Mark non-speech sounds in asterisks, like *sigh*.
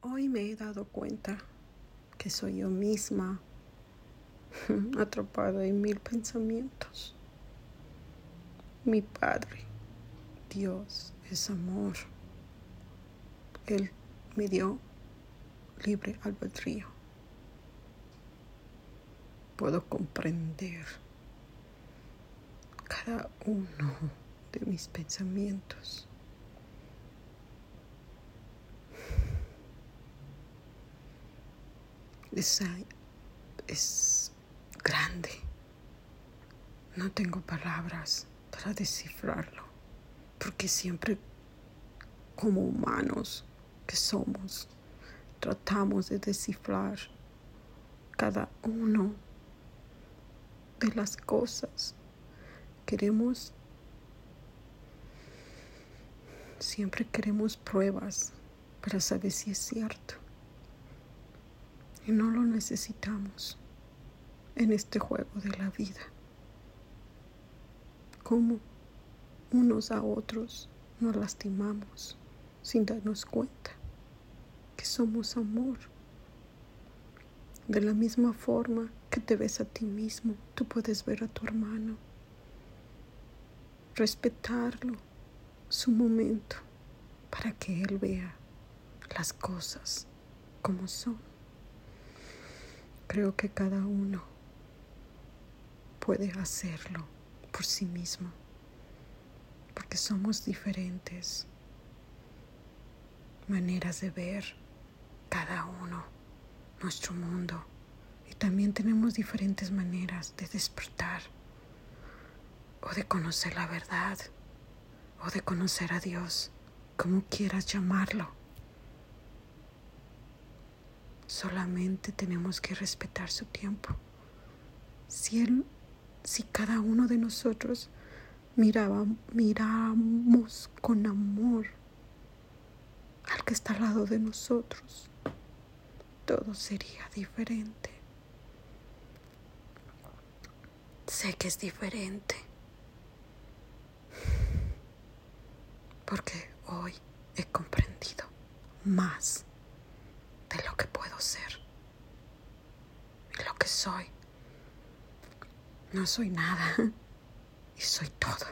Hoy me he dado cuenta que soy yo misma *laughs* atrapada en mil pensamientos. Mi Padre, Dios, es amor. Él me dio libre albedrío. Puedo comprender cada uno de mis pensamientos. Es, grande. No tengo palabras para descifrarlo, porque siempre como humanos que somos, tratamos de descifrar cada uno de las cosas. Queremos, siempre queremos pruebas para saber si es cierto y no lo necesitamos en este juego de la vida. Como unos a otros nos lastimamos sin darnos cuenta que somos amor. De la misma forma que te ves a ti mismo, tú puedes ver a tu hermano, respetarlo, su momento, para que él vea las cosas como son. Creo que cada uno puede hacerlo por sí mismo, porque somos diferentes maneras de ver cada uno nuestro mundo y también tenemos diferentes maneras de despertar o de conocer la verdad o de conocer a Dios, como quieras llamarlo. Solamente tenemos que respetar su tiempo. Si él, si cada uno de nosotros miraba, miramos con amor al que está al lado de nosotros, todo sería diferente. Sé que es diferente. Porque hoy he comprendido más de lo que puedo ser y lo que soy. No soy nada *laughs* y soy todo.